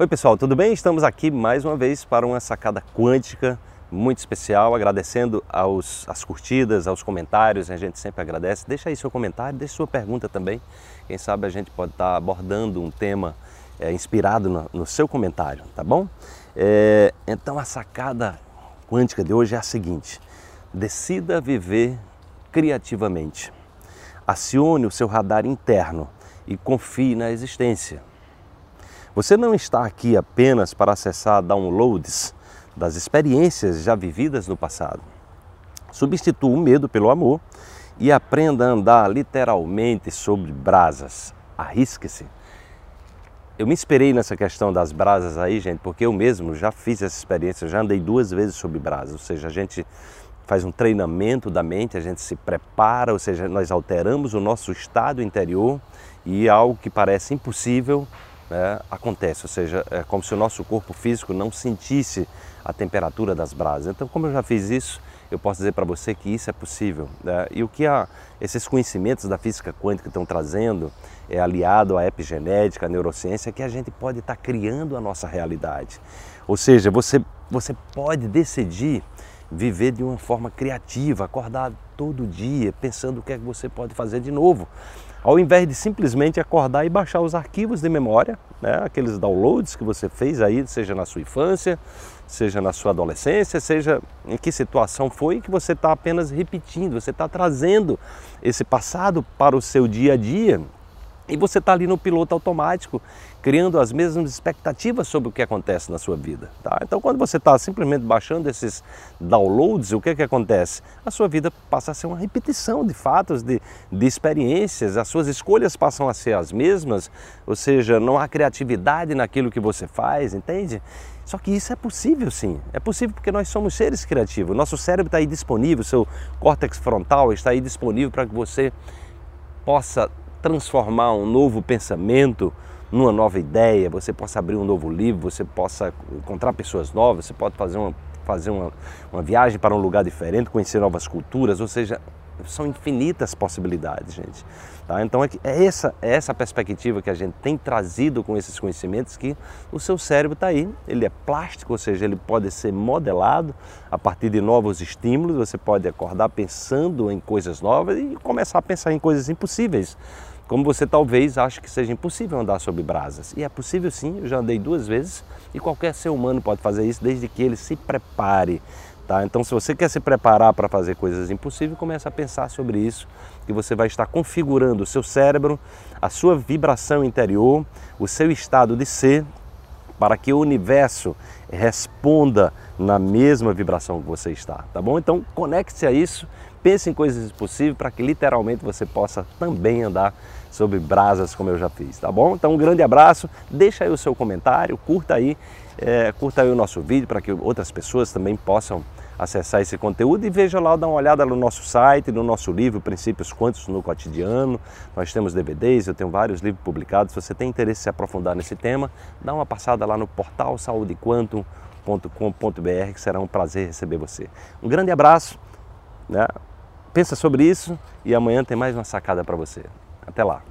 Oi pessoal, tudo bem? Estamos aqui mais uma vez para uma sacada quântica muito especial, agradecendo aos, as curtidas, aos comentários, a gente sempre agradece. Deixa aí seu comentário, deixa sua pergunta também. Quem sabe a gente pode estar abordando um tema é, inspirado no, no, seu comentário, tá bom? É, então a sacada quântica de hoje é a seguinte: decida viver criativamente. Acione o seu radar interno e confie na existência. Você não está aqui apenas para acessar downloads das experiências já vividas no passado. Substitua o medo pelo amor e aprenda a andar literalmente sobre brasas. Arrisque-se. Eu me inspirei nessa questão das brasas aí, gente, porque eu mesmo já fiz essa experiência, já andei duas vezes sobre brasas, ou seja, a gente faz um treinamento da mente, a gente se prepara, ou seja, nós alteramos o nosso estado interior e algo que parece impossível né, acontece, ou seja, é como se o nosso corpo físico não sentisse a temperatura das brasas. Então, como eu já fiz isso, eu posso dizer para você que isso é possível. Né? E o que a, esses conhecimentos da física quântica estão trazendo é aliado à epigenética, à neurociência, que a gente pode estar tá criando a nossa realidade. Ou seja, você, você pode decidir viver de uma forma criativa, acordar todo dia pensando o que é que você pode fazer de novo. Ao invés de simplesmente acordar e baixar os arquivos de memória, né, aqueles downloads que você fez aí, seja na sua infância, seja na sua adolescência, seja em que situação foi que você está apenas repetindo, você está trazendo esse passado para o seu dia a dia e você está ali no piloto automático, criando as mesmas expectativas sobre o que acontece na sua vida. Tá? Então, quando você está simplesmente baixando esses downloads, o que, que acontece? A sua vida passa a ser uma repetição de fatos, de, de experiências, as suas escolhas passam a ser as mesmas, ou seja, não há criatividade naquilo que você faz, entende? Só que isso é possível sim, é possível porque nós somos seres criativos, nosso cérebro está aí disponível, seu córtex frontal está aí disponível para que você possa transformar um novo pensamento numa nova ideia, você possa abrir um novo livro, você possa encontrar pessoas novas, você pode fazer uma, fazer uma, uma viagem para um lugar diferente, conhecer novas culturas, ou seja, são infinitas possibilidades, gente. Tá? Então é, é essa, é essa perspectiva que a gente tem trazido com esses conhecimentos que o seu cérebro está aí, ele é plástico, ou seja, ele pode ser modelado a partir de novos estímulos, você pode acordar pensando em coisas novas e começar a pensar em coisas impossíveis. Como você talvez ache que seja impossível andar sobre brasas. E é possível sim, eu já andei duas vezes e qualquer ser humano pode fazer isso desde que ele se prepare. Tá? Então, se você quer se preparar para fazer coisas impossíveis, comece a pensar sobre isso, que você vai estar configurando o seu cérebro, a sua vibração interior, o seu estado de ser, para que o universo responda na mesma vibração que você está, tá bom? Então, conecte-se a isso, pense em coisas possíveis para que literalmente você possa também andar sobre brasas como eu já fiz, tá bom? Então um grande abraço, deixa aí o seu comentário, curta aí, é, curta aí o nosso vídeo para que outras pessoas também possam acessar esse conteúdo e veja lá, dá uma olhada no nosso site, no nosso livro Princípios Quânticos no Cotidiano. Nós temos DVDs, eu tenho vários livros publicados. Se você tem interesse em se aprofundar nesse tema, dá uma passada lá no portal saudequantum.com.br que será um prazer receber você. Um grande abraço, né? pensa sobre isso e amanhã tem mais uma sacada para você. Até lá!